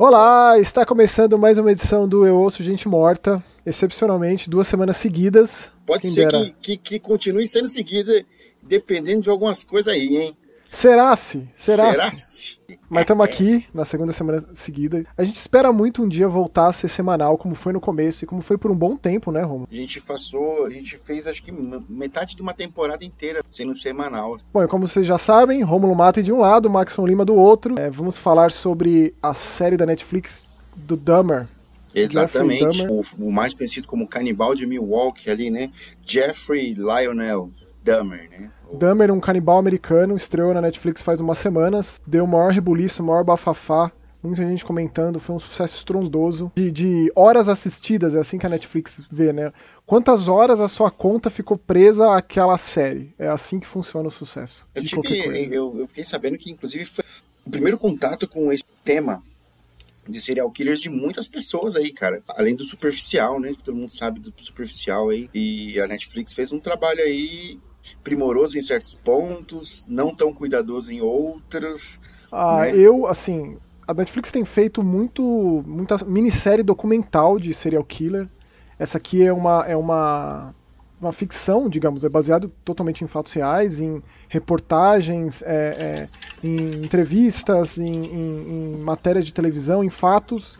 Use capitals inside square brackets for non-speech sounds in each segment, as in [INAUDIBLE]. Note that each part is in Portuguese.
Olá, está começando mais uma edição do Eu Ouço Gente Morta, excepcionalmente duas semanas seguidas. Pode ser que, que, que continue sendo seguida, dependendo de algumas coisas aí, hein? Será-se? Será-se? Será-se? Mas estamos aqui na segunda semana seguida. A gente espera muito um dia voltar a ser semanal, como foi no começo e como foi por um bom tempo, né, Romo? A gente passou, a gente fez acho que metade de uma temporada inteira sendo semanal. Bom, e como vocês já sabem, Rômulo Mata de um lado, Maxon Lima do outro. É, vamos falar sobre a série da Netflix do Dahmer. Exatamente. O, o mais conhecido como canibal de Milwaukee ali, né? Jeffrey Lionel Dahmer, né? Dahmer, um canibal americano, estreou na Netflix faz umas semanas, deu o maior rebuliço, o maior bafafá, muita gente comentando, foi um sucesso estrondoso, de, de horas assistidas, é assim que a Netflix vê, né? Quantas horas a sua conta ficou presa àquela série? É assim que funciona o sucesso. Eu, tive, eu, eu fiquei sabendo que, inclusive, foi o primeiro contato com esse tema de serial killers de muitas pessoas aí, cara. Além do superficial, né? Que todo mundo sabe do superficial aí. E a Netflix fez um trabalho aí primoroso em certos pontos, não tão cuidadoso em outros. Ah, né? eu, assim, a Netflix tem feito muito, muita minissérie documental de serial killer. Essa aqui é uma, é uma, uma ficção, digamos, é baseado totalmente em fatos reais, em reportagens, é, é, em entrevistas, em, em- em matérias de televisão, em fatos,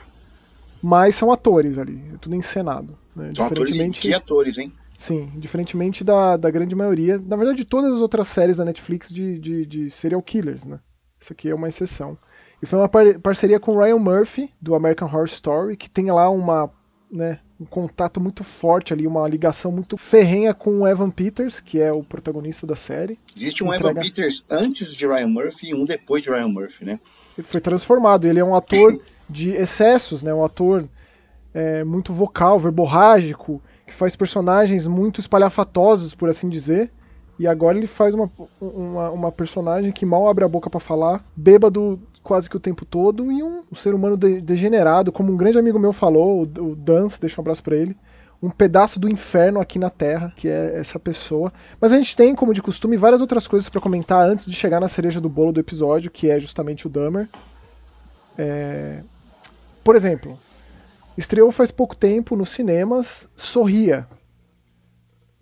mas são atores ali, é tudo encenado. Né? São atores e que atores, hein? Sim, diferentemente da, da grande maioria, na verdade, de todas as outras séries da Netflix de, de, de serial killers, né? Essa aqui é uma exceção. E foi uma par- parceria com o Ryan Murphy, do American Horror Story, que tem lá uma, né, um contato muito forte ali, uma ligação muito ferrenha com o Evan Peters, que é o protagonista da série. Existe um Entrega- Evan Peters antes de Ryan Murphy e um depois de Ryan Murphy, né? Ele foi transformado, ele é um ator de excessos, né? Um ator é, muito vocal, verborrágico, que faz personagens muito espalhafatosos, por assim dizer. E agora ele faz uma, uma, uma personagem que mal abre a boca pra falar, bêbado quase que o tempo todo, e um, um ser humano de- degenerado, como um grande amigo meu falou, o, o Dance, deixa um abraço pra ele. Um pedaço do inferno aqui na Terra, que é essa pessoa. Mas a gente tem, como de costume, várias outras coisas pra comentar antes de chegar na cereja do bolo do episódio, que é justamente o Dahmer. É, Por exemplo, estreou faz pouco tempo nos cinemas Sorria.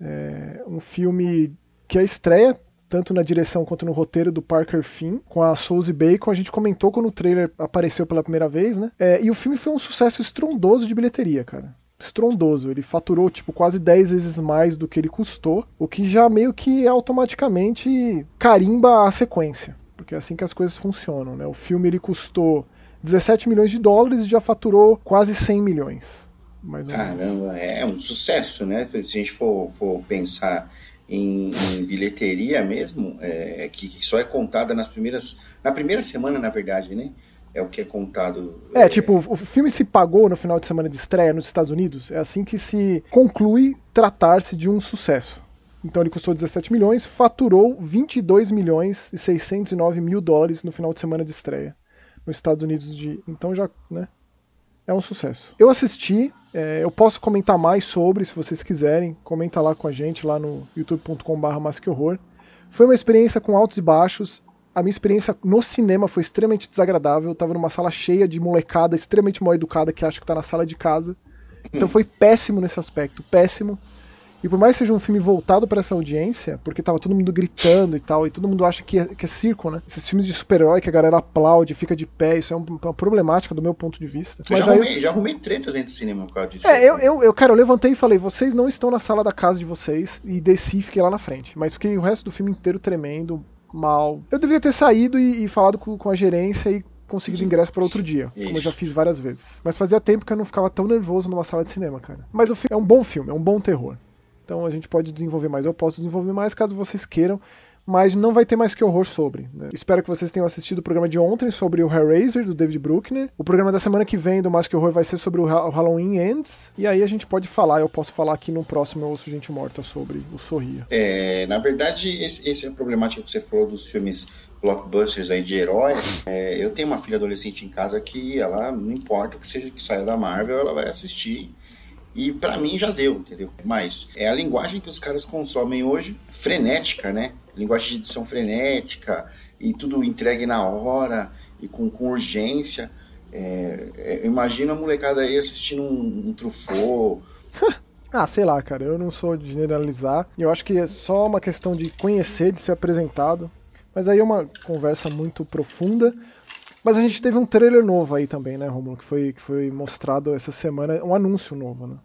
É um filme que é estreia tanto na direção quanto no roteiro do Parker Finn, com a Suzy Bacon. A gente comentou quando o trailer apareceu pela primeira vez, né? É, e o filme foi um sucesso estrondoso de bilheteria, cara. Estrondoso. Ele faturou, tipo, quase 10 vezes mais do que ele custou, o que já meio que automaticamente carimba a sequência. Porque é assim que as coisas funcionam, né? O filme ele custou 17 milhões de dólares e já faturou quase 100 milhões. Caramba, é um sucesso, né? Se a gente for, for pensar em, em bilheteria mesmo, é, que, que só é contada nas primeiras. Na primeira semana, na verdade, né? É o que é contado. É, tipo, o filme se pagou no final de semana de estreia nos Estados Unidos. É assim que se conclui tratar-se de um sucesso. Então ele custou 17 milhões, faturou 22 milhões e 609 mil dólares no final de semana de estreia nos Estados Unidos. De... Então já, né? É um sucesso. Eu assisti, é, eu posso comentar mais sobre, se vocês quiserem. Comenta lá com a gente, lá no youtube.com.br masquehorror. Foi uma experiência com altos e baixos. A minha experiência no cinema foi extremamente desagradável. Eu tava numa sala cheia de molecada extremamente mal educada que acha que tá na sala de casa. Então foi péssimo nesse aspecto, péssimo. E por mais que seja um filme voltado para essa audiência, porque tava todo mundo gritando e tal, e todo mundo acha que é, que é circo, né? Esses filmes de super-herói que a galera aplaude, fica de pé, isso é um- uma problemática do meu ponto de vista. Eu já, aí- arrumei, já arrumei treta dentro do cinema por causa disso. é, eu, eu, eu, cara, eu levantei e falei, vocês não estão na sala da casa de vocês, e desci e fiquei lá na frente. Mas fiquei o resto do filme inteiro tremendo, mal. Eu deveria ter saído e, e falado com, com a gerência e conseguido ingresso para outro dia, como eu já Isso. fiz várias vezes. Mas fazia tempo que eu não ficava tão nervoso numa sala de cinema, cara. Mas o filme é um bom filme, é um bom terror. Então a gente pode desenvolver mais, eu posso desenvolver mais caso vocês queiram. Mas não vai ter mais que horror sobre. né? Espero que vocês tenham assistido o programa de ontem sobre o Hellraiser, do David Bruckner. O programa da semana que vem do Mais Que Horror vai ser sobre o Ha- o Halloween Ends. E aí a gente pode falar, eu posso falar aqui no próximo Eu Ouço Gente Morta sobre o Sorria. É, na verdade, esse, esse é a problemática que você falou dos filmes blockbusters aí de heróis. É, eu tenho uma filha adolescente em casa que ela, não importa que seja que saia da Marvel, ela vai assistir. E pra mim já deu, entendeu? Mas é a linguagem que os caras consomem hoje, frenética, né? Linguagem de edição frenética e tudo entregue na hora e com, com urgência. É, é, imagina a molecada aí assistindo um, um [LAUGHS] ah, sei lá, cara, eu não sou de generalizar. Eu acho que é só uma questão de conhecer, de ser apresentado. Mas aí é uma conversa muito profunda. Mas a gente teve um trailer novo aí também, né, Romulo? Que foi, que foi mostrado essa semana, um anúncio novo, né?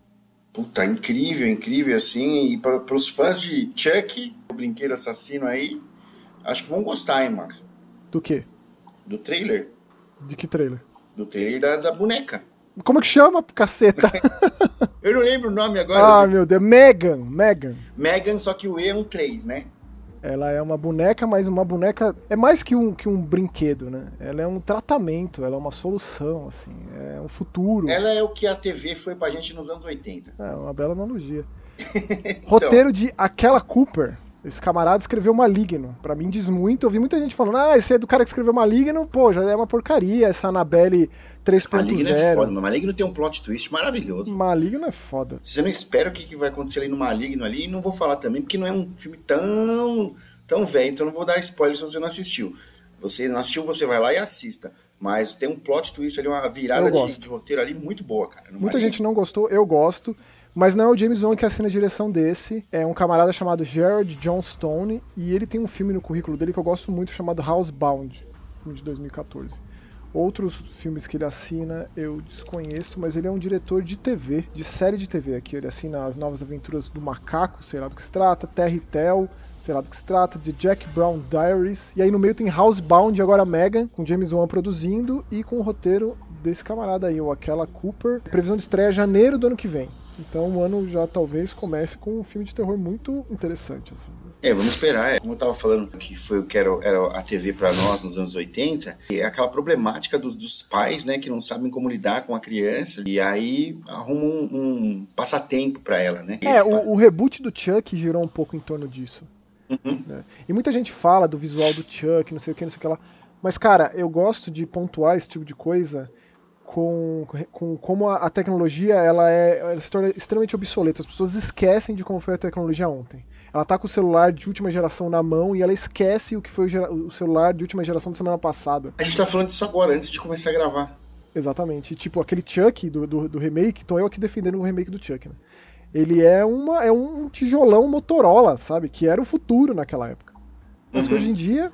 Puta, incrível, incrível assim. E para os fãs de Chuck, o brinquedo assassino aí, acho que vão gostar, hein, Marcos? Do quê? Do trailer. De que trailer? Do trailer da, da boneca. Como que chama, caceta? [LAUGHS] Eu não lembro o nome agora. Ah, assim. meu Deus. Megan, Megan. Megan, só que o E é um 3, né? Ela é uma boneca, mas uma boneca é mais que um, que um brinquedo, né? Ela é um tratamento, ela é uma solução, assim, é um futuro. Ela é o que a TV foi pra gente nos anos 80. É, uma bela analogia. [LAUGHS] então... Roteiro de Aquela Cooper. Esse camarada escreveu Maligno. Para mim diz muito. Eu vi muita gente falando, ah, esse é do cara que escreveu Maligno, pô, já é uma porcaria, essa Annabelle 3.0. Maligno é foda, Maligno tem um plot twist maravilhoso. Maligno é foda. Você não espera o que, que vai acontecer ali no Maligno ali, e não vou falar também, porque não é um filme tão, tão velho, então não vou dar spoiler se você não assistiu. Você não assistiu, você vai lá e assista. Mas tem um plot twist ali, uma virada de, de, roteiro ali muito boa, cara. Muita Maligno. gente não gostou, eu gosto. Mas não é o James Wan que assina a direção desse, é um camarada chamado Gerard Johnstone, e ele tem um filme no currículo dele que eu gosto muito chamado Housebound, filme de 2014. Outros filmes que ele assina eu desconheço, mas ele é um diretor de TV, de série de TV aqui. Ele assina As Novas Aventuras do Macaco, sei lá do que se trata, Terry Tell, sei lá do que se trata, de Jack Brown Diaries. E aí no meio tem Housebound agora Megan, com James Wan produzindo e com o roteiro desse camarada aí, o Aquela Cooper. Previsão de estreia janeiro do ano que vem. Então o ano já talvez comece com um filme de terror muito interessante. Assim. É, vamos esperar. É, como eu estava falando que foi o que era, era a TV para nós nos anos 80, é aquela problemática dos, dos, pais, né, que não sabem como lidar com a criança e aí arrumam um, um passatempo para ela, né? É, o, o, reboot do Chuck girou um pouco em torno disso. Uhum. Né? E muita gente fala do visual do Chuck, não sei o que, não sei o que lá. Mas, cara, eu gosto de pontuar esse tipo de coisa com, com como a, a tecnologia ela, é, ela se torna extremamente obsoleta. As pessoas esquecem de como foi a tecnologia ontem. Ela tá com o celular de última geração na mão e ela esquece o que foi o, o celular de última geração da semana passada. A gente tá falando disso agora, antes de começar a gravar. Exatamente. tipo, aquele Chuck do, do, do, remake, tô eu aqui defendendo o remake do Chuck, né? Ele é, uma, é um tijolão Motorola, sabe? Que era o futuro naquela época. Mas uhum. que hoje em dia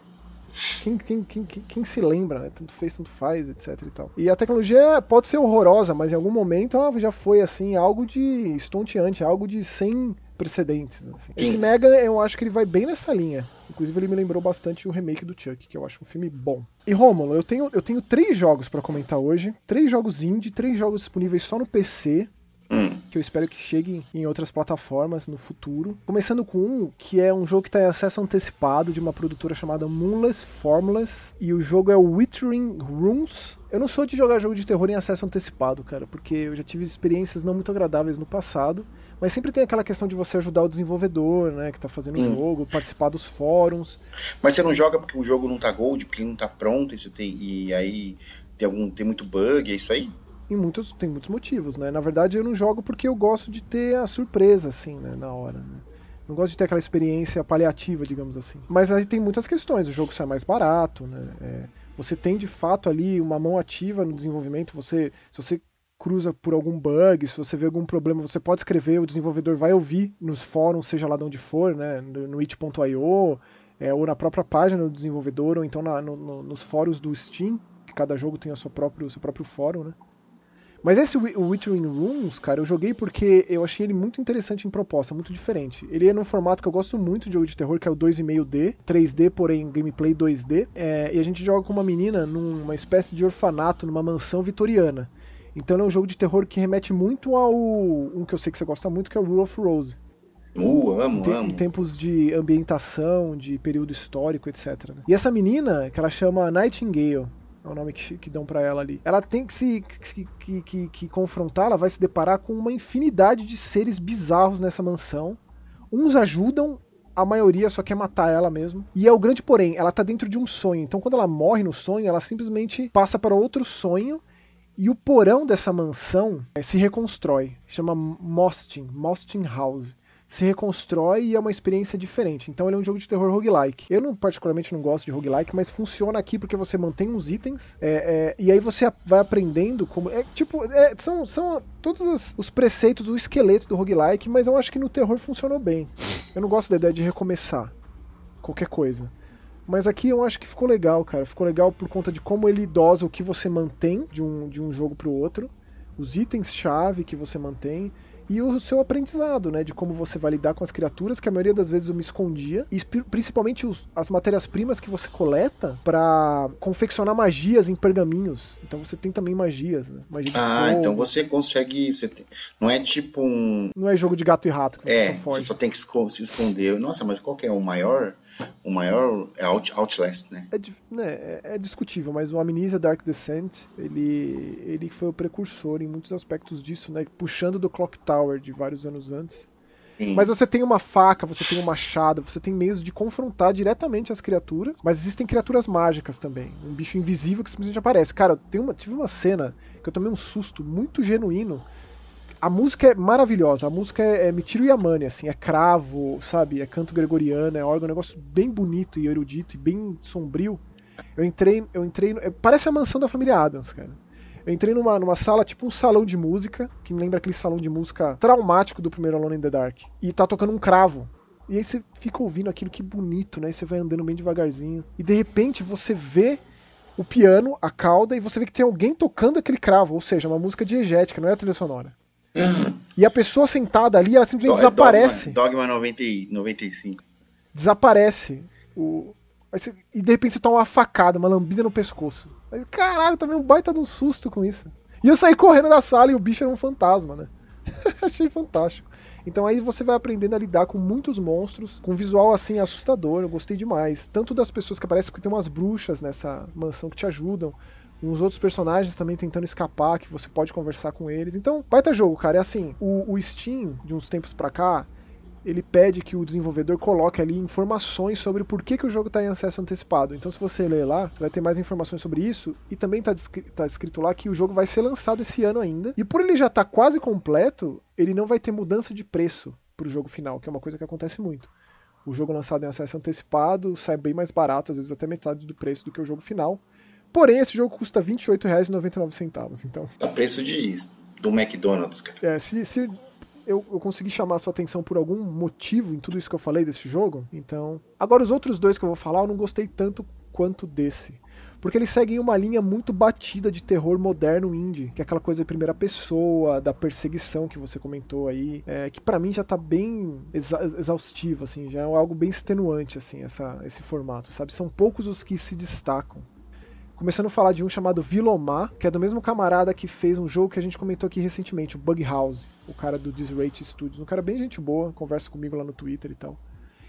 quem, quem, quem, quem, se lembra, né? Tanto fez, tanto faz, etc e tal. E a tecnologia pode ser horrorosa, mas em algum momento ela já foi, assim, algo de estonteante, algo de sem precedentes. Assim. Esse Mega, eu acho que ele vai bem nessa linha. Inclusive, ele me lembrou bastante o remake do Chuck, que eu acho um filme bom. E Romulo, eu tenho, eu tenho três jogos para comentar hoje. Três jogos indie, três jogos disponíveis só no PC. Hum. Que eu espero que chegue em outras plataformas no futuro. Começando com um que é um jogo que está em acesso antecipado de uma produtora chamada Moonless Formulas. E o jogo é o Withering Rooms. Eu não sou de jogar jogo de terror em acesso antecipado, cara, porque eu já tive experiências não muito agradáveis no passado. Mas sempre tem aquela questão de você ajudar o desenvolvedor, né, que tá fazendo o hum. jogo, participar dos fóruns. Mas você não joga porque o jogo não tá gold, porque ele não tá pronto, e, tem, e aí tem, algum, tem muito bug, é isso aí? Em muitos, tem muitos motivos, né? Na verdade, eu não jogo porque eu gosto de ter a surpresa, assim, né? Na hora, né? Não gosto de ter aquela experiência paliativa, digamos assim. Mas aí tem muitas questões. O jogo sai mais barato, né? É, você tem de fato ali uma mão ativa no desenvolvimento. Você, se você cruza por algum bug, se você vê algum problema, você pode escrever, o desenvolvedor vai ouvir nos fóruns, seja lá de onde for, né? No it.io, é, ou na própria página do desenvolvedor, ou então na, no, no, nos fóruns do Steam, que cada jogo tem o seu próprio, seu próprio fórum, né? Mas esse Withering Rooms, cara, eu joguei porque eu achei ele muito interessante em proposta, muito diferente. Ele é num formato que eu gosto muito de jogo de terror, que é o 2,5D, 3D, porém gameplay 2D. É, e a gente joga com uma menina numa espécie de orfanato, numa mansão vitoriana. Então é um jogo de terror que remete muito ao. um que eu sei que você gosta muito, que é o Rule of Rose. Uh, amo, em, amo. Em tempos de ambientação, de período histórico, etc. Né? E essa menina, que ela chama Nightingale, é o nome que, que dão para ela ali. Ela tem que se que, que, que, confrontar, ela vai se deparar com uma infinidade de seres bizarros nessa mansão. Uns ajudam, a maioria só quer matar ela mesmo. E é o grande porém, ela tá dentro de um sonho. Então quando ela morre no sonho, ela simplesmente passa para outro sonho e o porão dessa mansão é, se reconstrói. Chama Mostin, Mostin House se reconstrói e é uma experiência diferente. Então ele é um jogo de terror roguelike. Eu não, particularmente não gosto de roguelike, mas funciona aqui porque você mantém uns itens é, é, e aí você vai aprendendo como. É, tipo, é, são, são todos os, os preceitos do esqueleto do roguelike, mas eu acho que no terror funcionou bem. Eu não gosto da ideia de recomeçar qualquer coisa. Mas aqui eu acho que ficou legal, cara. Ficou legal por conta de como ele dosa o que você mantém de um, de um jogo pro outro, os itens-chave que você mantém e o seu aprendizado, né, de como você vai lidar com as criaturas, que a maioria das vezes eu me escondia, e principalmente os, as matérias-primas que você coleta para confeccionar magias em pergaminhos. Então você tem também magias, né? Magia ah, então você consegue, você tem, não é tipo um Não é jogo de gato e rato que você é, só, você só tem que se esconder. Nossa, mas qual que é o maior o maior é Out, Outlast, né? É, né, é, é, discutível, mas o Amnesia Dark Descent, ele, ele foi o precursor em muitos aspectos disso, né? Puxando do Clock Tower de vários anos antes. Sim. Mas você tem uma faca, você tem um machado, você tem meios de confrontar diretamente as criaturas, mas existem criaturas mágicas também. Um bicho invisível que simplesmente aparece. Cara, eu uma, tive uma cena que eu tomei um susto muito genuíno a música é maravilhosa, a música é, é Mitiro Yamane, assim, é cravo, sabe? É canto gregoriano, é órgão, é um negócio bem bonito e erudito e bem sombrio. Eu entrei, eu entrei, é, parece a mansão da família Adams, cara. Eu entrei numa, numa sala, tipo um salão de música, que me lembra aquele salão de música traumático do primeiro Alone in the Dark. E tá tocando um cravo. E aí você fica ouvindo aquilo que bonito, né? E você vai andando bem devagarzinho. E de repente você vê o piano, a cauda, e você vê que tem alguém tocando aquele cravo, ou seja, uma música diegética, não é a trilha sonora. E a pessoa sentada ali, ela simplesmente Do, desaparece. Dogma, Dogma 90, 95. Desaparece. O... Você... E de repente você toma uma facada, uma lambida no pescoço. Aí, caralho, também um baita de um susto com isso. E eu saí correndo da sala e o bicho era um fantasma, né? [LAUGHS] Achei fantástico. Então aí você vai aprendendo a lidar com muitos monstros, com um visual assim assustador, eu gostei demais. Tanto das pessoas que aparecem, porque tem umas bruxas nessa mansão que te ajudam, uns outros personagens também tentando escapar, que você pode conversar com eles. Então, baita jogo, cara. É assim, o, o Steam, de uns tempos pra cá, ele pede que o desenvolvedor coloque ali informações sobre por que, que o jogo está em acesso antecipado. Então, se você ler lá, vai ter mais informações sobre isso. E também está tá escrito lá que o jogo vai ser lançado esse ano ainda. E por ele já estar tá quase completo, ele não vai ter mudança de preço para o jogo final, que é uma coisa que acontece muito. O jogo lançado em acesso antecipado sai bem mais barato, às vezes até metade do preço do que o jogo final. Porém, esse jogo custa R$ 28,99. Então. A preço de do McDonald's, cara. É, se, se eu, eu consegui chamar a sua atenção por algum motivo em tudo isso que eu falei desse jogo, então. Agora, os outros dois que eu vou falar, eu não gostei tanto quanto desse. Porque eles seguem uma linha muito batida de terror moderno indie, que é aquela coisa de primeira pessoa, da perseguição que você comentou aí, é, que para mim já tá bem exa exaustivo, assim, já é algo bem extenuante, assim, essa, esse formato, sabe? São poucos os que se destacam. Começando a falar de um chamado Vilomar, que é do mesmo camarada que fez um jogo que a gente comentou aqui recentemente, o Bug House, o cara do Disrate Studios. Um cara bem gente boa, conversa comigo lá no Twitter e tal.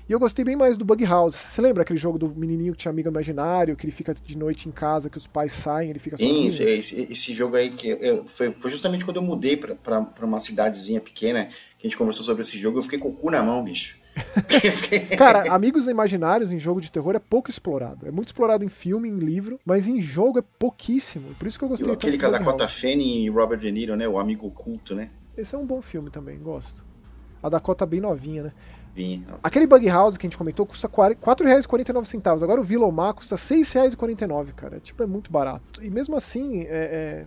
E eu gostei bem mais do Bug House. Você lembra aquele jogo do menininho que tinha amigo imaginário, que ele fica de noite em casa, que os pais saem, ele fica sozinho? Sim, esse, esse jogo aí que eu, foi, foi justamente quando eu mudei pra, pra, pra uma cidadezinha pequena que a gente conversou sobre esse jogo, eu fiquei com o cu na mão, bicho. [LAUGHS] Cara, Amigos Imaginários em jogo de terror é pouco explorado. É muito explorado em filme, em livro, mas em jogo é pouquíssimo. Por isso que eu gostei. E aquele com Dakota Fanning e Robert De Niro, né? O Amigo Oculto, né? Esse é um bom filme também, gosto. A Dakota bem novinha, né? Sim. Aquele Bug House que a gente comentou custa R$ 4,49. Agora o Vilomar custa R$ 6,49, cara. Tipo, é muito barato. E mesmo assim, é, é...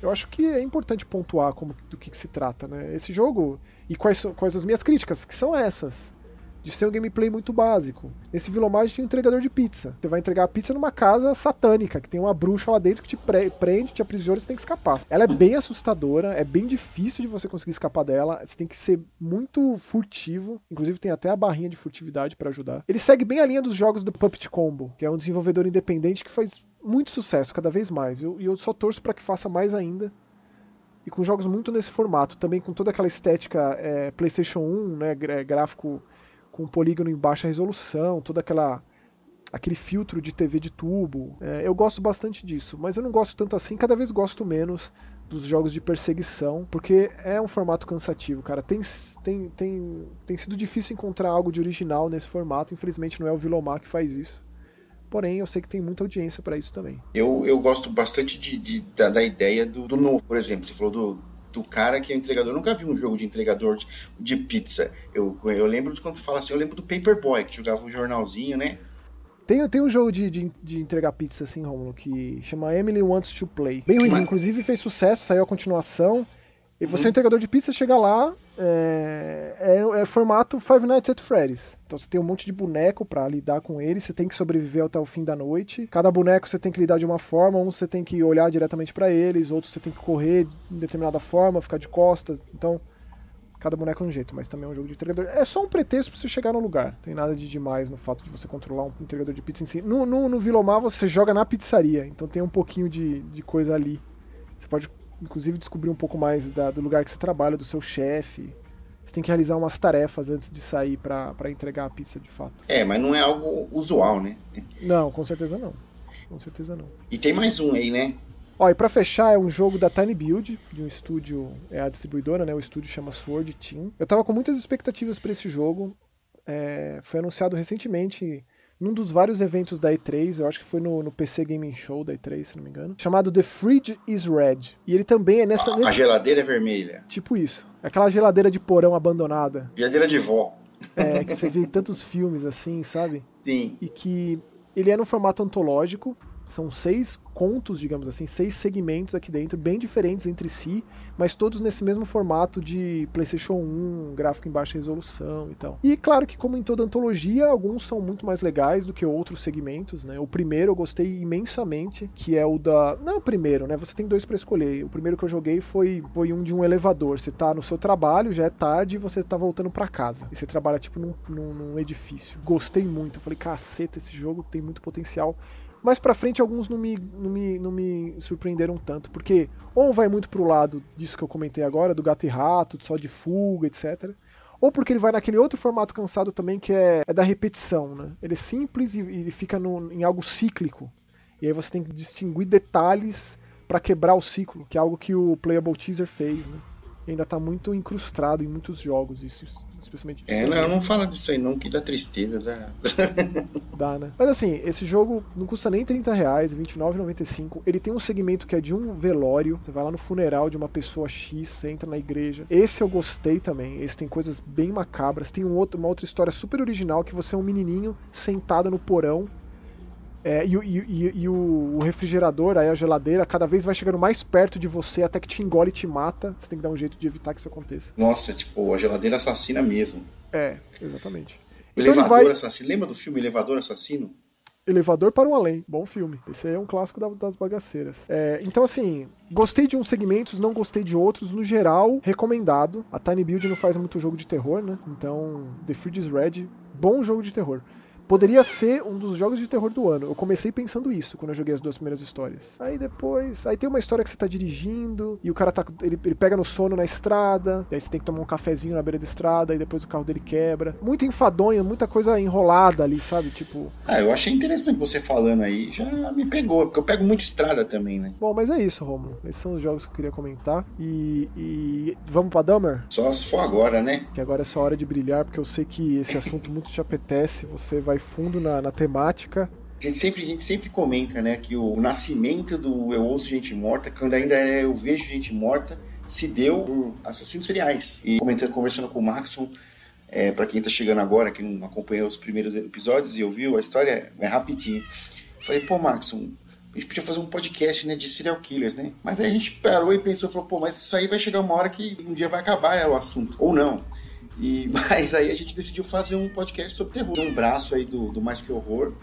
eu acho que é importante pontuar como, do que, que se trata, né? Esse jogo. E quais quais as minhas críticas, que são essas de ser um gameplay muito básico. Nesse Vilomar a gente tem um entregador de pizza. Você vai entregar a pizza numa casa satânica, que tem uma bruxa lá dentro que te prende, te aprisiona e você tem que escapar. Ela é bem assustadora, é bem difícil de você conseguir escapar dela, você tem que ser muito furtivo, inclusive tem até a barrinha de furtividade para ajudar. Ele segue bem a linha dos jogos do Puppet Combo, que é um desenvolvedor independente que faz muito sucesso, cada vez mais. E eu, eu só torço para que faça mais ainda e com jogos muito nesse formato, também com toda aquela estética é, PlayStation 1, né, gráfico com polígono em baixa resolução, toda aquela aquele filtro de TV de tubo. É, eu gosto bastante disso, mas eu não gosto tanto assim, cada vez gosto menos dos jogos de perseguição, porque é um formato cansativo, cara. Tem, tem, tem, tem sido difícil encontrar algo de original nesse formato, infelizmente não é o Vilomar que faz isso. Porém, eu sei que tem muita audiência para isso também. Eu, eu gosto bastante de, de da, da, ideia do, do, novo, por exemplo. Você falou do, do cara que é entregador. Eu nunca vi um jogo de entregador de, de pizza. Eu, eu lembro de quando tu fala assim, eu lembro do Paperboy, que jogava um jornalzinho, né? Tem, tem um jogo de, de, de entregar pizza assim, Romulo, que chama Emily Wants to Play. Bem ruim, inclusive fez sucesso, saiu a continuação. E você é um entregador de pizza, chega lá, é, é, é, formato Five Nights at Freddy's. Então você tem um monte de boneco para lidar com eles, você tem que sobreviver até o fim da noite. Cada boneco você tem que lidar de uma forma, um você tem que olhar diretamente para eles, outro você tem que correr de determinada forma, ficar de costas. Então, cada boneco é um jeito, mas também é um jogo de entregador. É só um pretexto pra você chegar no lugar. Não tem nada de demais no fato de você controlar um entregador de pizza em si. No, no, no Vilomar você joga na pizzaria, então tem um pouquinho de, de coisa ali. Você pode inclusive descobrir um pouco mais da, do lugar que você trabalha, do seu chefe. Você tem que realizar umas tarefas antes de sair para entregar a pizza de fato. É, mas não é algo usual, né? Não, com certeza não. Com certeza não. E tem mais um aí, né? Ó, e pra fechar, é um jogo da Tiny Build, de um estúdio, é a distribuidora, né? O estúdio chama Sword Team. Eu tava com muitas expectativas para esse jogo. É, foi anunciado recentemente num dos vários eventos da E3, eu acho que foi no, no, PC Gaming Show da E3, se não me engano, chamado The Fridge is Red. E ele também é nessa. A, nesse... a geladeira é vermelha. Tipo isso. Aquela geladeira de porão abandonada. Geladeira de vó. É, que você vê em tantos filmes assim, sabe? Sim. E que ele é no formato antológico, são seis contos, digamos assim, seis segmentos aqui dentro, bem diferentes entre si, mas todos nesse mesmo formato de PlayStation 1, gráfico em baixa resolução e tal. E claro que, como em toda antologia, alguns são muito mais legais do que outros segmentos, né? O primeiro eu gostei imensamente, que é o da. Não é o primeiro, né? Você tem dois para escolher. O primeiro que eu joguei foi, foi um de um elevador. Você tá no seu trabalho, já é tarde e você tá voltando para casa. E você trabalha, tipo, num, num, num edifício. Gostei muito. falei, caceta, esse jogo tem muito potencial. Mais pra frente, alguns não me, não, me, não me surpreenderam tanto, porque ou vai muito pro lado disso que eu comentei agora, do gato e rato, só de fuga, etc. Ou porque ele vai naquele outro formato cansado também, que é, é da repetição, né? Ele é simples e ele fica no, em algo cíclico. E aí você tem que distinguir detalhes para quebrar o ciclo, que é algo que o Playable Teaser fez, né? E ainda tá muito incrustado em muitos jogos isso especialmente. É, não, não fala disso aí não, que dá tristeza, dá. [LAUGHS] dá, né? Mas assim, esse jogo não custa nem 30 reais, R$29,95. Ele tem um segmento que é de um velório. Você vai lá no funeral de uma pessoa X, você entra na igreja. Esse eu gostei também. Esse tem coisas bem macabras. Tem um outro, uma outra história super original que você é um menininho sentado no porão é, e, e, e o, refrigerador, aí a geladeira, cada vez vai chegando mais perto de você até que te engole e te mata. Você tem que dar um jeito de evitar que isso aconteça. Nossa, tipo, a geladeira assassina mesmo. É, exatamente. O então elevador vai... assassino. Lembra do filme Elevador Assassino? Elevador para o Além. Bom filme. Esse aí é um clássico das bagaceiras. É, então, assim, gostei de uns segmentos, não gostei de outros. No geral, recomendado. A Tiny Build não faz muito jogo de terror, né? Então, The Fridge is Red, bom jogo de terror poderia ser um dos jogos de terror do ano. Eu comecei pensando isso quando eu joguei as duas primeiras histórias. Aí depois. Aí tem uma história que você tá dirigindo e o cara tá. Ele, ele pega no sono na estrada, e aí você tem que tomar um cafezinho na beira da estrada, e depois o carro dele quebra. Muito enfadonho, muita coisa enrolada ali, sabe? Tipo. Ah, eu achei interessante você falando aí. Já me pegou, porque eu pego muita estrada também, né? Bom, mas é isso, Romulo. Esses são os jogos que eu queria comentar. E. e... Vamos pra Dummer? Só se for agora, né? Que agora é só hora de brilhar, porque eu sei que esse assunto muito te apetece. Você vai fundo na, na temática. A gente, sempre, a gente sempre comenta, né, que o nascimento do Eu Ouço Gente Morta, quando ainda é Eu Vejo Gente Morta, se deu por assassinos seriais. E comentando, conversando com o Maxon, é, para quem tá chegando agora, que não acompanhou os primeiros episódios e ouviu a história, é rapidinho. Falei, pô, Maxon, a gente podia fazer um podcast né, de serial killers, né? Mas aí a gente parou e pensou, falou, pô, mas isso aí vai chegar uma hora que um dia vai acabar é, o assunto. Ou não. E, [LAUGHS] mas aí a gente decidiu fazer um podcast sobre terror. Um braço aí do, do Mais Que Horror,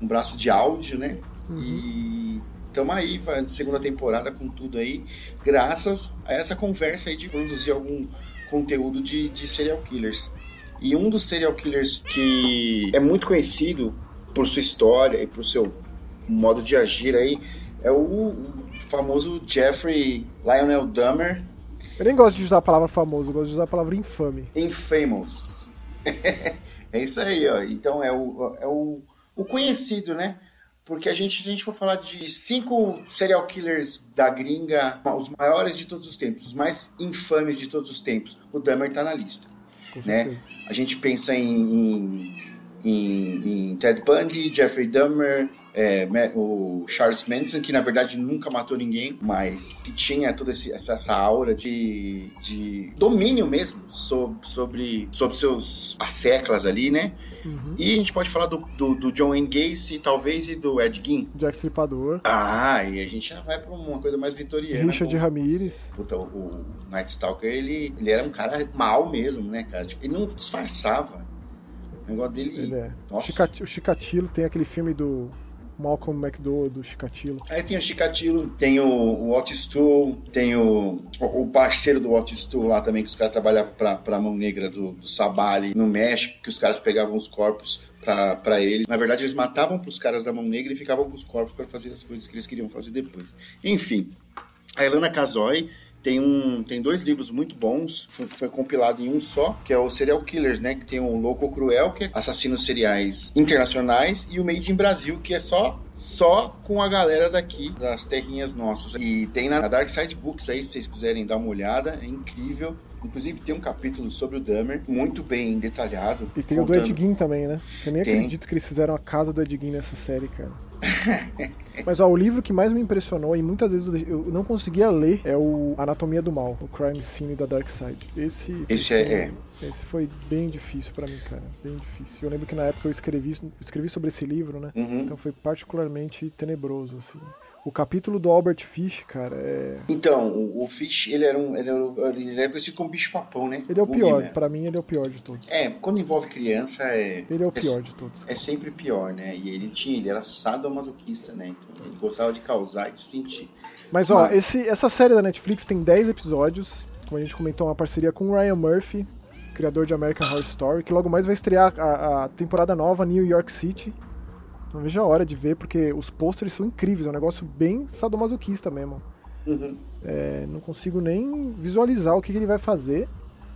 um braço de áudio, né? Uhum. E estamos aí, segunda temporada com tudo aí, graças a essa conversa aí de produzir algum conteúdo de, de serial killers. E um dos serial killers que é muito conhecido por sua história e por seu modo de agir aí é o famoso Jeffrey Lionel Dahmer, eu nem gosto de usar a palavra famoso, eu gosto de usar a palavra infame. Infamous. [LAUGHS] é isso aí, ó. Então é o, é o, o conhecido, né? Porque a gente, se a gente for falar de cinco serial killers da gringa, os maiores de todos os tempos, os mais infames de todos os tempos, o Dahmer tá na lista. né? A gente pensa em, em, em, em Ted Bundy, Jeffrey Dahmer, é, o Charles Manson, que na verdade nunca matou ninguém, mas que tinha toda essa, aura de, de domínio mesmo sobre, sobre, sobre seus as seclas ali, né? Uhum. E a gente pode falar do, do, do, John Wayne Gacy, talvez, e do Ed Gein. Jack Stripador. Ah, e a gente já vai pra uma coisa mais vitoriana. Richard Ramirez. Puta, o, o Night Stalker, ele, ele era um cara mal mesmo, né, cara? Tipo, ele não disfarçava. O negócio dele. Ele é. Nossa. O Chikatilo tem aquele filme do Malcolm McDowell do Chikatilo. Aí tem o Chikatilo, tem o, o Otis Tool, tem o, o parceiro do Otis Tool lá também, que os caras trabalhavam pra, pra mão negra do, do Sabali no México, que os caras pegavam os corpos para ele. Na verdade, eles matavam pros caras da mão negra e ficavam com os corpos para fazer as coisas que eles queriam fazer depois. Enfim, a Elana Casoy tem, um, tem dois livros muito bons, foi, foi, compilado em um só, que é o Serial Killers, né? Que tem o Louco Cruel, que é assassinos seriais internacionais, e o Made in Brasil, que é só só com a galera daqui, das terrinhas nossas. E tem na Dark Side Books aí, se vocês quiserem dar uma olhada, é incrível. Inclusive tem um capítulo sobre o Dahmer, muito bem detalhado. E tem contando... o do Ed Gein também, né? Eu nem tem. acredito que eles fizeram a casa do Ed Gein nessa série, cara. [LAUGHS] Mas ó, o livro que mais me impressionou e muitas vezes eu não conseguia ler é o Anatomia do Mal, o Crime Scene da Dark Side. Esse, esse, esse é, é. Esse foi bem difícil para mim, cara. Bem difícil. Eu lembro que na época eu escrevi, escrevi sobre esse livro, né? Uhum. Então foi particularmente tenebroso, assim. O capítulo do Albert Fish, cara, é. Então, o, Fish, ele era um. Ele era, ele era conhecido como bicho-papão, né? Ele é o, pior, para mim ele é o pior de todos. É, quando envolve criança é. Ele é o pior é, de todos. É sempre pior, né? E ele tinha, ele era sadomasoquista, né? Então ele gostava de causar e de sentir. Mas, ó, Mas... Esse, essa série da Netflix tem 10 episódios. Como a gente comentou, uma parceria com o Ryan Murphy, criador de American Horror Story, que logo mais vai estrear a, a temporada nova New York City. Não vejo a hora de ver, porque os pôsteres são incríveis, é um negócio bem sadomasoquista mesmo. Uhum. É, não consigo nem visualizar o que, que, ele vai fazer,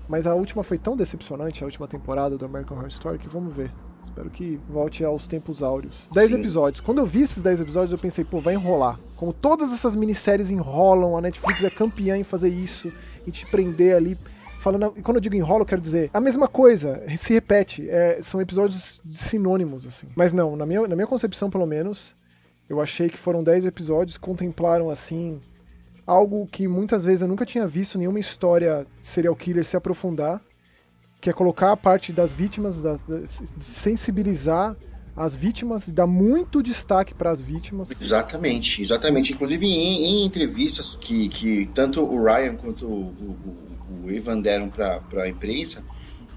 mas a última foi tão decepcionante, a última temporada do American Horror Story, que vamos ver. Espero que volte aos tempos áureos. 10 episódios. Quando eu vi esses 10 episódios, eu pensei, pô, vai enrolar. Como todas essas minisséries enrolam, a Netflix é campeã em fazer isso, em te prender ali falando. E quando eu digo enrolo, eu quero dizer a mesma coisa, se repete. É, são episódios sinônimos, assim. Mas não, na minha, na minha concepção, pelo menos, eu achei que foram 10 episódios que contemplaram, assim, algo que muitas vezes eu nunca tinha visto nenhuma história serial killer se aprofundar, que é colocar a parte das vítimas, da, da, sensibilizar as vítimas, dar muito destaque para as vítimas. Exatamente, exatamente. Inclusive em, em, entrevistas que, que tanto o Ryan quanto o, o o Ivan deram para a imprensa,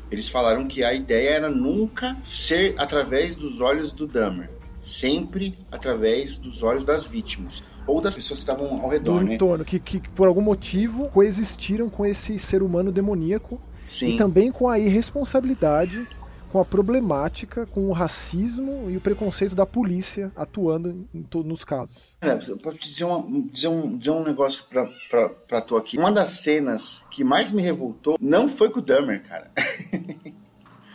eles falaram que a ideia era nunca ser através dos olhos do Dahmer, sempre através dos olhos das vítimas ou das pessoas que estavam ao redor, do né? entorno, que, que por algum motivo coexistiram com esse ser humano demoníaco Sim. e também com a irresponsabilidade com a problemática, com o racismo e o preconceito da polícia atuando em todos nos casos. É, posso te dizer, uma, dizer, um, dizer um negócio pra, pra, pra tu aqui. Uma das cenas que mais me revoltou não foi com o Dummer, cara.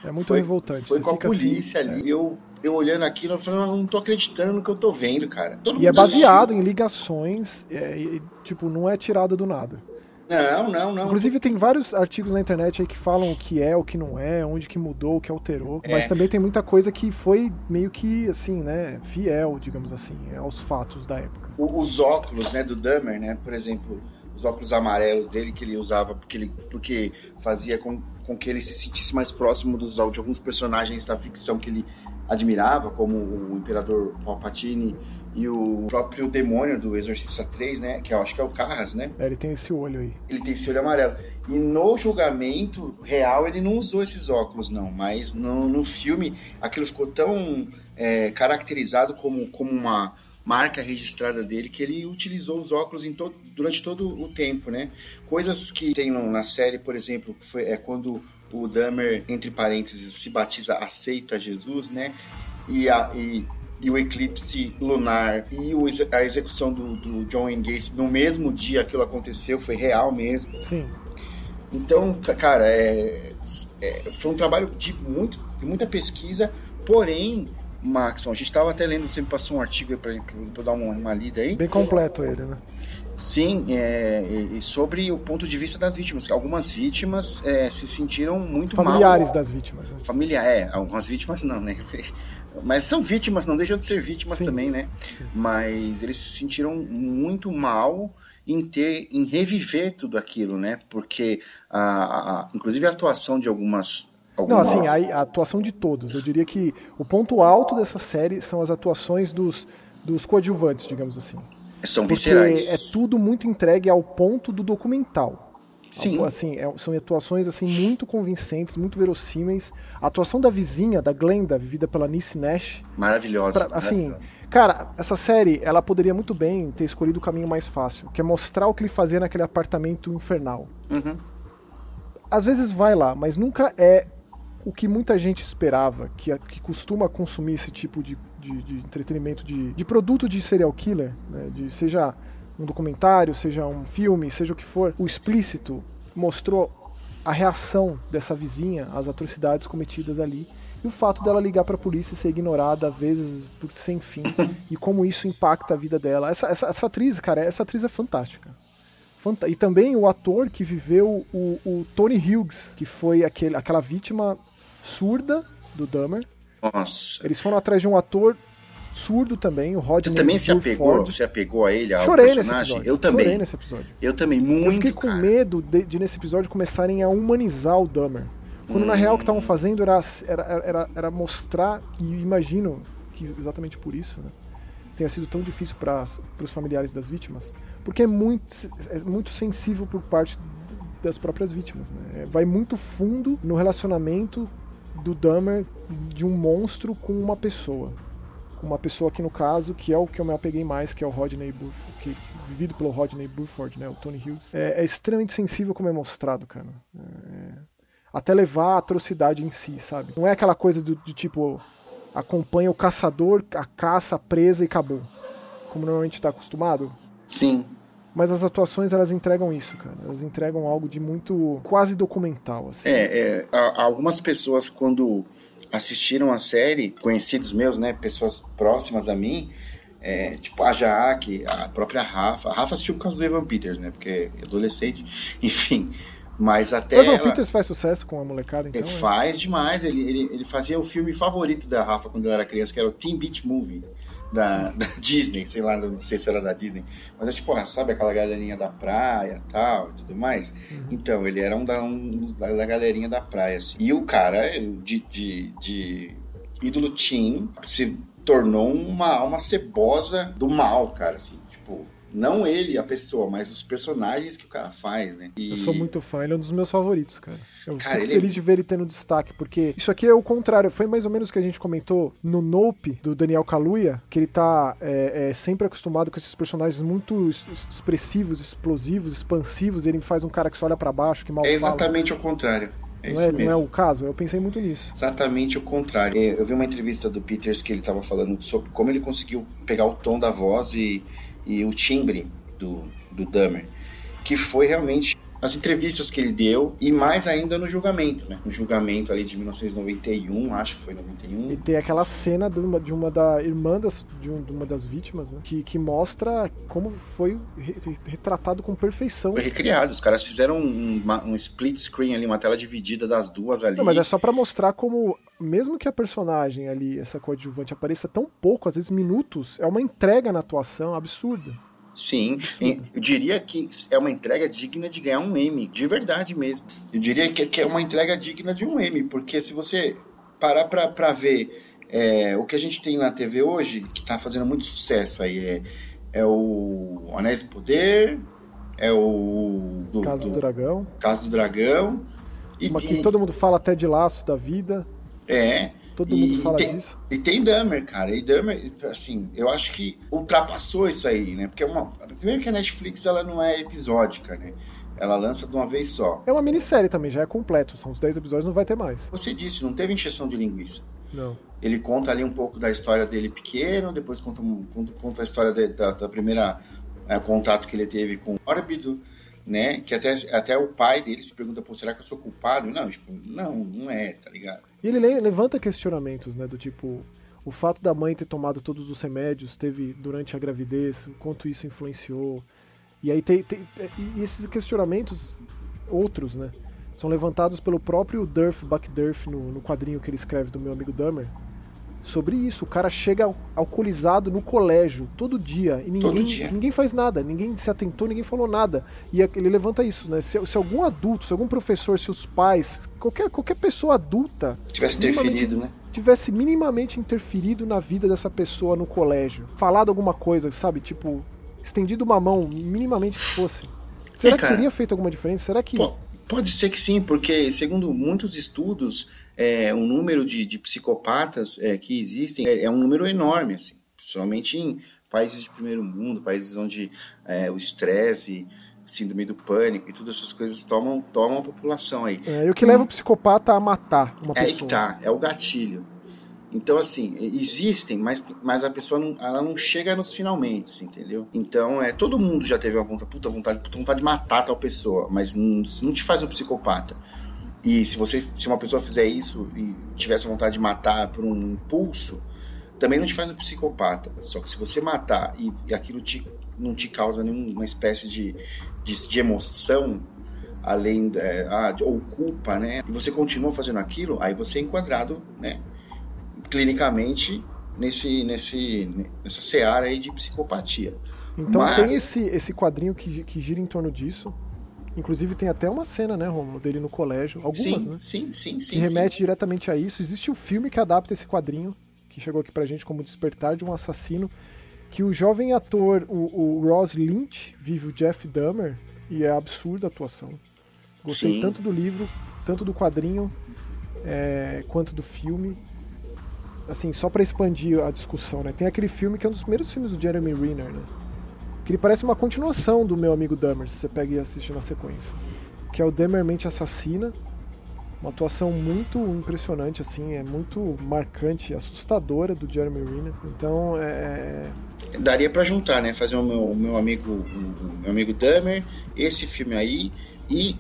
É muito foi, revoltante. Foi Você com a assim, polícia assim, ali. É. Eu, eu olhando aquilo, eu falei, não tô acreditando no que eu tô vendo, cara. Todo e é baseado em ligações, é, e, tipo, não é tirado do nada. Não, não, não. Inclusive tem vários artigos na internet aí que falam o que é, o que não é, onde que mudou, o que alterou. É. Mas também tem muita coisa que foi meio que, assim, né, fiel, digamos assim, aos fatos da época. Os óculos, né, do Dahmer, né, por exemplo, os óculos amarelos dele que ele usava porque ele porque fazia com, com que ele se sentisse mais próximo dos, de alguns personagens da ficção que ele admirava, como o Imperador Palpatine e o próprio demônio do Exorcista 3, né? Que eu acho que é o Carras, né? É, ele tem esse olho aí. Ele tem esse olho amarelo. E no julgamento real ele não usou esses óculos, não. Mas no, no filme aquilo ficou tão é, caracterizado como, como uma marca registrada dele que ele utilizou os óculos em todo, durante todo o tempo, né? Coisas que tem na série, por exemplo, foi, é quando o Dahmer, entre parênteses, se batiza, aceita Jesus, né? E, a, e e o eclipse lunar e o, a execução do, do John Wayne Gacy no mesmo dia aquilo aconteceu, foi real mesmo. Sim. Então, cara, é, é, foi um trabalho de, muito, de muita pesquisa, porém, Maxon, a gente estava até lendo, você me passou um artigo para dar uma, uma, lida aí. Bem completo ele, né? Sim, é, e sobre o ponto de vista das vítimas. Algumas vítimas é, se sentiram muito Familiares mal. das vítimas. Né? Familiar, é. Algumas vítimas não, né? [LAUGHS] Mas são vítimas, não deixam de ser vítimas Sim. também, né? Sim. Mas eles se sentiram muito mal em ter, em reviver tudo aquilo, né? Porque, a, a, inclusive a atuação de algumas Algumas... Não, assim, a, a, atuação de todos. Eu diria que o ponto alto dessa série são as atuações dos, dos coadjuvantes, digamos assim. São Porque viscerais. é tudo muito entregue ao ponto do documental. Sim. Assim, é, são atuações assim muito convincentes, muito verossímeis. A atuação da vizinha, da Glenda, vivida pela Nice Nash. Maravilhosa. Pra, assim, maravilhosa. cara, essa série, ela poderia muito bem ter escolhido o caminho mais fácil, que é mostrar o que ele fazia naquele apartamento infernal. Uhum. Às vezes vai lá, mas nunca é o que muita gente esperava, que, que costuma consumir esse tipo de, de, de entretenimento, de, de produto de serial killer, né? de, seja um documentário, seja um filme, seja o que for, o explícito mostrou a reação dessa vizinha às atrocidades cometidas ali e o fato dela ligar para a polícia e ser ignorada às vezes por sem fim [LAUGHS] e como isso impacta a vida dela. Essa, essa, essa atriz, cara, essa atriz é fantástica. E também o ator que viveu o, o Tony Hughes, que foi aquele, aquela vítima surda do Dahmer. Nossa. Eles foram atrás de um ator surdo também, o Rodney Você também se apegou, você apegou a ele, ao Chorei personagem? Eu também. Chorei nesse episódio. Eu também, muito, Eu fiquei com cara. medo de, de, nesse episódio, começarem a humanizar o Dahmer. Quando hum. na real o que estavam fazendo era, era, era, era, mostrar, e imagino que exatamente por isso, né, tenha sido tão difícil para os familiares das vítimas, porque é muito, é muito sensível por parte das próprias vítimas. Né? Vai muito fundo no relacionamento do Dahmer de um monstro com uma pessoa. Uma pessoa aqui no caso, que é o que eu me apeguei mais, que é o Rodney Burford, que, vivido pelo Rodney Burford, né, o Tony Hughes. É, é extremamente sensível como é mostrado, cara. É, até levar a atrocidade em si, sabe? Não é aquela coisa do, de tipo, acompanha o caçador, a caça, a presa e acabou. Como normalmente está acostumado. Sim. Mas as atuações, elas entregam isso, cara. Elas entregam algo de muito quase documental, assim. É, é algumas pessoas, quando assistiram a série, conhecidos meus, né, pessoas próximas a mim, é, tipo a Jaque, a própria Rafa. A Rafa assistiu por causa do Evan Peters, né, porque é adolescente, [LAUGHS] enfim. Mas até. O Evan ela... Peters faz sucesso com a molecada, então? É, faz demais. Ele, ele, ele fazia o filme favorito da Rafa quando ela era criança, que era o Teen Beach Movie da, [LAUGHS] da, Disney, sei lá, não sei se era da Disney, mas é tipo, ah, sabe aquela galerinha da praia tal e tudo mais? Uhum. Então, ele era um da, um da, galerinha da praia, assim. E o cara, de, de, de ídolo teen, se tornou uma alma cebosa do mal, cara, assim, não ele, a pessoa, mas os personagens que o cara faz, né? E... Eu sou muito fã, ele é um dos meus favoritos, cara. Eu cara, fico feliz é... de ver ele tendo destaque, porque isso aqui é o contrário. Foi mais ou menos o que a gente comentou no Nope, do Daniel Kaluuya, que ele tá é, é, sempre acostumado com esses personagens muito expressivos, explosivos, expansivos. Ele faz um cara que só olha para baixo, que mal É exatamente fala. o contrário. É não, é, não, é, o caso? Eu pensei muito nisso. Exatamente o contrário. É, eu vi uma entrevista do Peters que ele estava falando sobre como ele conseguiu pegar o tom da voz e e o timbre do, do Dahmer, que foi realmente as entrevistas que ele deu e mais ainda no julgamento, né? No julgamento ali de 1991, acho que foi 91. E tem aquela cena de uma, de uma da irmã das, de, um, de, uma das vítimas, né? Que, que mostra como foi retratado com perfeição. Foi recriado, os caras fizeram um, uma, um split screen ali, uma tela dividida das duas ali. Não, mas é só para mostrar como mesmo que a personagem ali, essa coadjuvante, apareça tão pouco, às vezes minutos, é uma entrega na atuação absurda. Sim, eu diria que é uma entrega digna de ganhar um M, de verdade mesmo. Eu diria que é uma entrega digna de um M, porque se você parar pra, ver é, o que a gente tem na TV hoje, que tá fazendo muito sucesso aí, é, é o Anéis do Poder, é o... Do, Caso do, do Dragão. Caso do Dragão. E, Uma que todo mundo fala até de laço da vida. É, Todo e, mundo fala tem, disso. E tem Dahmer, cara. E Dahmer, assim, eu acho que ultrapassou isso aí, né? Porque é uma. Primeiro que a Netflix ela não é episódica, né? Ela lança de uma vez só. É uma minissérie também, já é completo. São os 10 episódios, não vai ter mais. Você disse, não teve encheção de linguiça. Não. Ele conta ali um pouco da história dele pequeno, depois conta, conta, conta a história de, da, da, primeira é, contato que ele teve com o órbido, né? Que até, até o pai dele se pergunta, pô, será que eu sou culpado? Não, tipo, não, não é, tá ligado? E ele levanta questionamentos, né? Do tipo, o fato da mãe ter tomado todos os remédios, teve durante a gravidez, o quanto isso influenciou. E aí tem, tem e esses questionamentos, outros, né? São levantados pelo próprio Durf Buckdurf no, no quadrinho que ele escreve do meu amigo Dummer, sobre isso. O cara chega alcoolizado no colégio todo dia e ninguém, dia. ninguém faz nada, ninguém se atentou, ninguém falou nada. E ele levanta isso, né? Se, se algum adulto, se algum professor, se os pais, qualquer, qualquer pessoa adulta. Tivesse interferido, né? Tivesse minimamente interferido na vida dessa pessoa no colégio, falado alguma coisa, sabe? Tipo, estendido uma mão, minimamente que fosse. Será é, que teria feito alguma diferença? Será que. Pô, pode ser que sim, porque segundo muitos estudos é, o número de, de psicopatas é, que existem é, é, um número enorme, assim, principalmente em países de primeiro mundo, países onde é, o estresse, síndrome do pânico e todas essas coisas tomam, tomam a população aí. É, e o que leva o psicopata a matar uma pessoa? É que tá, é o gatilho. Então, assim, existem, mas, mas a pessoa não, ela não chega nos finalmente, entendeu? Então, é, todo mundo já teve uma vontade, puta vontade, puta vontade de matar tal pessoa, mas não, não te faz um psicopata. E se você, se uma pessoa fizer isso e tivesse vontade de matar por um impulso, também não te faz um psicopata. Só que se você matar e, e aquilo te, não te causa nenhuma espécie de, de, de emoção, além é, ah, ou culpa, né? E você continua fazendo aquilo, aí você é enquadrado, né? Clinicamente nesse, nesse, nessa seara aí de psicopatia. Então Mas... tem esse, esse quadrinho que, que gira em torno disso. Inclusive tem até uma cena, né, Romulo, dele no colégio. Algumas, sim, né? Sim, sim, sim. Que remete sim. diretamente a isso. Existe um filme que adapta esse quadrinho, que chegou aqui pra gente como Despertar de um Assassino, que o jovem ator, o, o Ross Lynch, vive o Jeff Dahmer, e é absurda a atuação. Gostei sim. tanto do livro, tanto do quadrinho, é, quanto do filme. Assim, só para expandir a discussão, né? Tem aquele filme que é um dos primeiros filmes do Jeremy Renner, né? que ele parece uma continuação do meu amigo Dahmer, se você pega e assiste na sequência. Que é o Dahmer Mente Assassina. Uma atuação muito impressionante, assim, é muito marcante, assustadora do Jeremy Renner. Então, é... é Daria para juntar, né? Fazer o meu, o meu amigo o meu amigo Dahmer, esse filme aí, e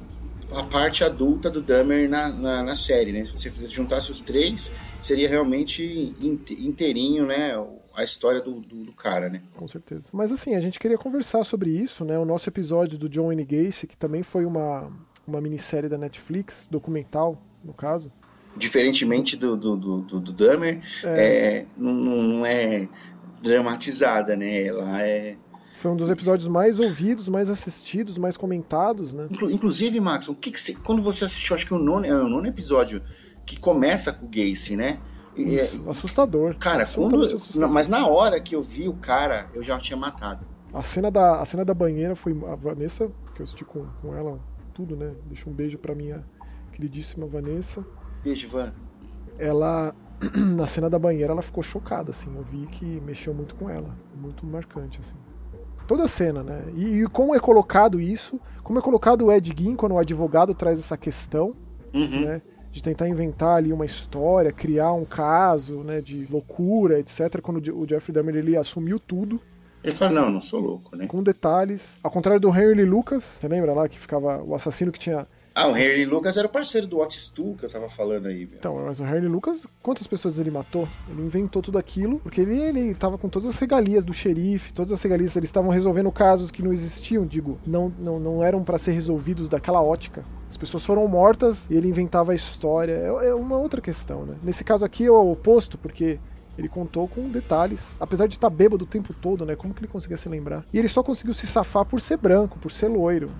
a parte adulta do Dahmer na, na, na série, né? Se você fizesse, juntasse os três, seria realmente inteirinho, né? a história do, do, do, cara, né? Com certeza. Mas assim, a gente queria conversar sobre isso, né? O nosso episódio do John Wayne Gacy, que também foi uma, uma minissérie da Netflix, documental, no caso. Diferentemente do, do, do, do, do Dahmer, é... é não, não é dramatizada, né? Ela é foi um dos episódios mais ouvidos, mais assistidos, mais comentados, né? Inclusive, Max, o que, que você, quando você assistiu, acho que o nono, é o nono episódio que começa com o Gacy, né? Isso, assustador. Cara, quando, assustador. mas na hora que eu vi o cara, eu já tinha matado. A cena da, a cena da banheira foi a Vanessa, que eu assisti com, com ela, tudo, né? Deixa um beijo pra minha queridíssima Vanessa. Beijo, Van. Ela, [CLEARS THROAT] na cena da banheira, ela ficou chocada, assim. Eu vi que mexeu muito com ela. Muito marcante, assim. Toda a cena, né? E, e como é colocado isso, como é colocado o Ed Gein quando o advogado traz essa questão, uhum. né? de tentar inventar ali uma história, criar um caso, né, de loucura, etc. Quando o Jeffrey Dahmer ele assumiu tudo. Ele fala, não, não sou louco, né? Com detalhes. Ao contrário do Henry Lucas, você lembra lá que ficava o assassino que tinha ah, o Henry Lucas era o parceiro do Otis Stu que eu tava falando aí. Viu? Então, mas o Henry Lucas, quantas pessoas ele matou? Ele inventou tudo aquilo, porque ele, ele tava com todas as regalias do xerife, todas as regalias, eles estavam resolvendo casos que não existiam, digo, não, não, não eram para ser resolvidos daquela ótica. As pessoas foram mortas e ele inventava a história. É, é uma outra questão, né? Nesse caso aqui é o oposto, porque ele contou com detalhes, apesar de estar bêbado o tempo todo, né? Como que ele conseguia se lembrar? E ele só conseguiu se safar por ser branco, por ser loiro.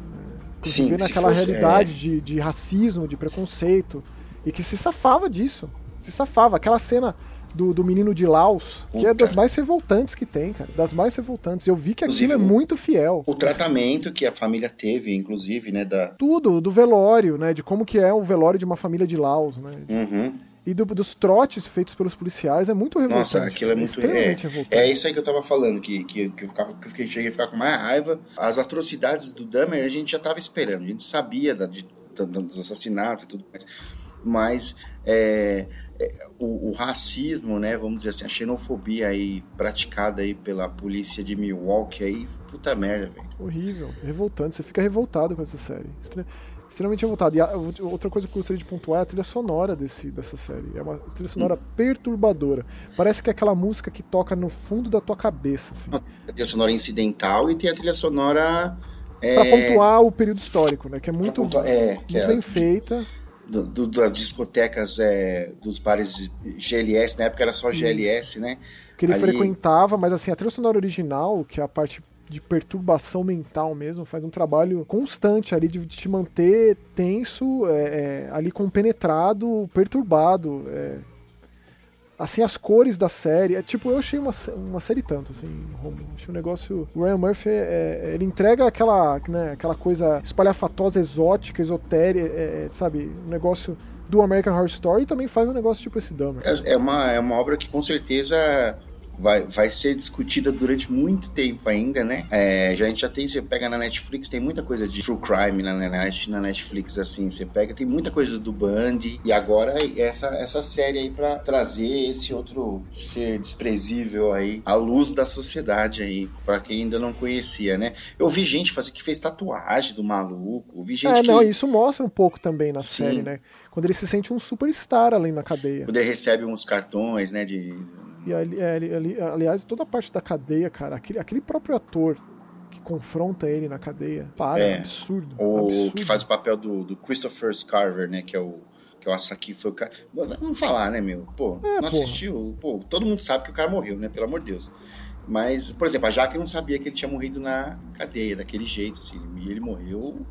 Sim, viver naquela fosse, realidade é... de, de racismo, de preconceito, e que se safava disso. Se safava. Aquela cena do, do menino de Laos, Puta. que é das mais revoltantes que tem, cara. Das mais revoltantes. Eu vi que inclusive, aquilo é muito fiel. O tratamento que a família teve, inclusive, né? Da... Tudo, do velório, né? De como que é o velório de uma família de Laos, né? Uhum e do, dos trotes feitos pelos policiais é muito revoltante. Nossa, aquilo é, é muito é, revoltante. É isso aí que eu tava falando, que, que, que eu, ficava, que eu fiquei, cheguei a ficar com mais raiva. As atrocidades do Dahmer a gente já tava esperando, a gente sabia da, de, da, dos assassinatos e tudo mais. Mas é, é, o, o, racismo, né, vamos dizer assim, a xenofobia aí praticada aí pela polícia de Milwaukee aí, puta merda, velho. Horrível, revoltante, você fica revoltado com essa série. Extremamente revoltado. E a, outra coisa que eu gostaria de pontuar é a trilha sonora desse, dessa série. É uma trilha sonora hum. perturbadora. Parece que é aquela música que toca no fundo da tua cabeça. Assim. A trilha sonora incidental e tem a trilha sonora. É... Pra pontuar o período histórico, né? Que é muito, pontuar, é, que muito é... bem feita. Do, do, das discotecas é, dos bares de GLS, na época era só GLS, né? Que ele Ali... frequentava, mas assim, a trilha sonora original, que é a parte de perturbação mental mesmo, faz um trabalho constante ali de te manter tenso, é, é, ali compenetrado, perturbado. É. Assim, as cores da série, é, tipo, eu achei uma, uma série tanto, assim, Romulo. Achei um negócio. O Ryan Murphy, é, é, ele entrega aquela, né, aquela coisa espalhafatosa, exótica, esotérica, é, sabe? Um negócio do American Horror Story e também faz um negócio tipo esse Dahmer. É, uma, é uma obra que com certeza vai, vai ser discutida durante muito tempo ainda, né? É, já, a gente já tem, você pega na Netflix, tem muita coisa de true crime na, na, Netflix, assim, você pega, tem muita coisa do Band, e agora essa, essa série aí para trazer esse outro ser desprezível aí à luz da sociedade aí, para quem ainda não conhecia, né? Eu vi gente fazer que fez tatuagem do maluco, vi gente é, que... não, isso mostra um pouco também na Sim. série, né? Quando ele se sente um superstar ali na cadeia. Quando ele recebe uns cartões, né, de e ali, é, ali, aliás, toda a parte da cadeia, cara, aquele, aquele próprio ator que confronta ele na cadeia, para, é, absurdo. O absurdo. que faz o papel do, do Christopher Scarver, né, que é o que é o Asaki foi o cara. Vamos falar, né, meu? Pô, é, não assistiu? Pô, todo mundo sabe que o cara morreu, né? Pelo amor de Deus. Mas, por exemplo, a Jaque não sabia que ele tinha morrido na cadeia, daquele jeito, assim. E ele morreu.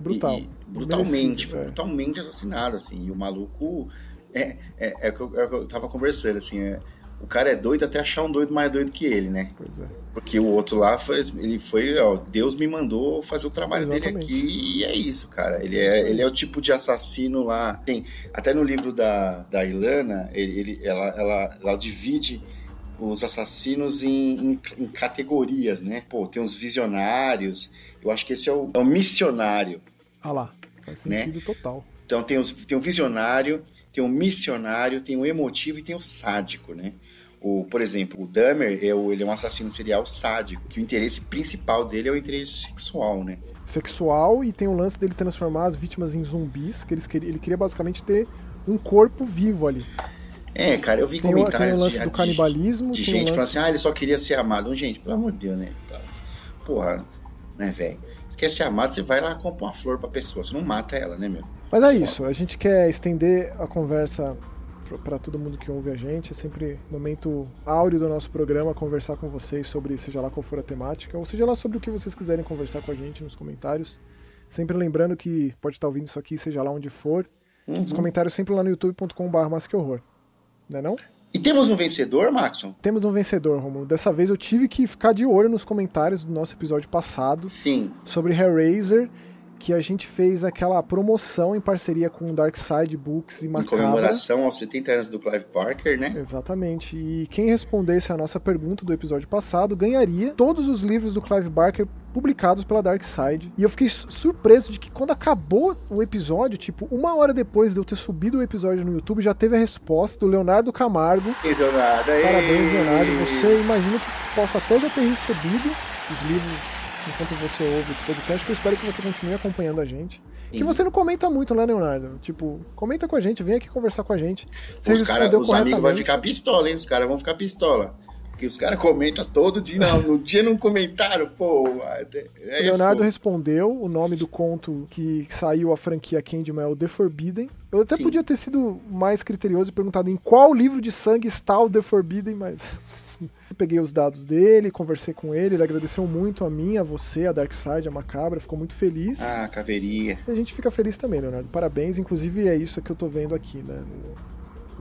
Brutal. E, e brutalmente, foi é. brutalmente assassinado, assim. E o maluco. É, é, é, o que eu, é o que eu tava conversando, assim. É, o cara é doido até achar um doido mais doido que ele, né? Pois é. Porque o outro lá, fez, ele foi, ó, Deus me mandou fazer o trabalho Exatamente. dele aqui e é isso, cara. Ele é, ele é o tipo de assassino lá. Tem, até no livro da, da Ilana, ele, ele ela, ela, ela divide os assassinos em, em, em, categorias, né? Pô, tem os visionários. Eu acho que esse é o, é o missionário. Ah lá, faz né? sentido né? total. Então tem, os, tem o visionário, tem o missionário, tem o emotivo e tem o sádico, né? O, por exemplo, o Dahmer, é o, ele é um assassino serial sádico, que o interesse principal dele é o interesse sexual, né? Sexual e tem o lance dele transformar as vítimas em zumbis, que eles queria, ele queria basicamente ter um corpo vivo ali. É, cara, eu vi tem comentários o, tem o lance de, do canibalismo, de, de gente lance... falando assim, ah, ele só queria ser amado. Gente, pelo amor de Deus, né? Porra, né, velho? Você quer ser amado, você vai lá e compra uma flor pra pessoa, você não mata ela, né, meu? Mas é isso, a gente quer estender a conversa para todo mundo que ouve a gente. É sempre momento áureo do nosso programa conversar com vocês sobre seja lá qual for a temática, ou seja lá sobre o que vocês quiserem conversar com a gente nos comentários. Sempre lembrando que pode estar ouvindo isso aqui, seja lá onde for. Uhum. Os comentários sempre lá no youtube.com.br mais que horror. Não é não? E temos um vencedor, Maxon? Temos um vencedor, Romulo. Dessa vez eu tive que ficar de olho nos comentários do nosso episódio passado. Sim. Sobre Hellraiser que a gente fez aquela promoção em parceria com o Dark Side Books e Macabra. Em comemoração aos 70 anos do Clive Barker, né? Exatamente. E quem respondesse a nossa pergunta do episódio passado ganharia todos os livros do Clive Barker publicados pela Dark Side. E eu fiquei surpreso de que quando acabou o episódio, tipo, uma hora depois de eu ter subido o episódio no YouTube, já teve a resposta do Leonardo Camargo. Leonardo. Parabéns, Leonardo. Você imagina que possa até já ter recebido os livros enquanto você ouve esse podcast, que eu espero que você continue acompanhando a gente. Sim. Que você não comenta muito, né, Leonardo? Tipo, comenta com a gente, vem aqui conversar com a gente. Você os cara, os amigos vão ficar pistola, hein? Os caras vão ficar pistola. Porque os caras comentam todo dia, não, no dia não comentaram, pô. É o Leonardo respondeu o nome do conto que saiu a franquia Candyman é o The Forbidden. Eu até Sim. podia ter sido mais criterioso e perguntado em qual livro de sangue está o The Forbidden, mas Peguei os dados dele, conversei com ele, ele agradeceu muito a mim, a você, a Darkseid, a Macabra, ficou muito feliz. Ah, caveirinha. E a gente fica feliz também, Leonardo. Parabéns, inclusive é isso que eu tô vendo aqui, né?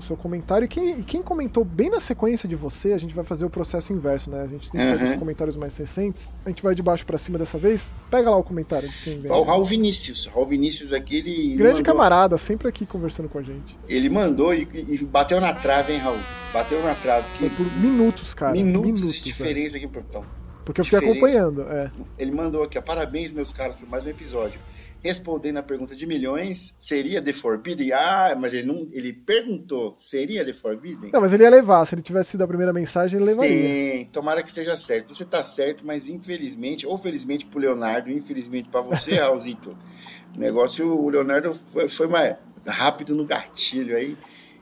O seu comentário. E quem, e quem, comentou bem na sequência de você, a gente vai fazer o processo inverso, né? A gente tem uhum. os comentários mais recentes. A gente vai de baixo para cima dessa vez. Pega lá o comentário de quem vem. O Raul Vinícius. Raul Vinícius aqui, ele. Grande mandou... camarada, sempre aqui conversando com a gente. Ele mandou e, e, bateu na trave, hein, Raul? Bateu na trave. Que... Foi por minutos, cara. Minutos, minutos de diferença aqui, então. Porque eu fiquei acompanhando, é. Ele mandou aqui, ó, parabéns, meus caras, por mais um episódio. Respondendo a pergunta de milhões, seria The Forbidden? Ah, mas ele não, ele perguntou, seria The Forbidden? Não, mas ele ia levar, se ele tivesse sido a primeira mensagem, ele levaria. Sim, tomara que seja certo. Você tá certo, mas infelizmente, ou felizmente pro Leonardo, infelizmente para você, [LAUGHS] Raulzito, o negócio, o Leonardo foi, foi mais rápido no gatilho aí.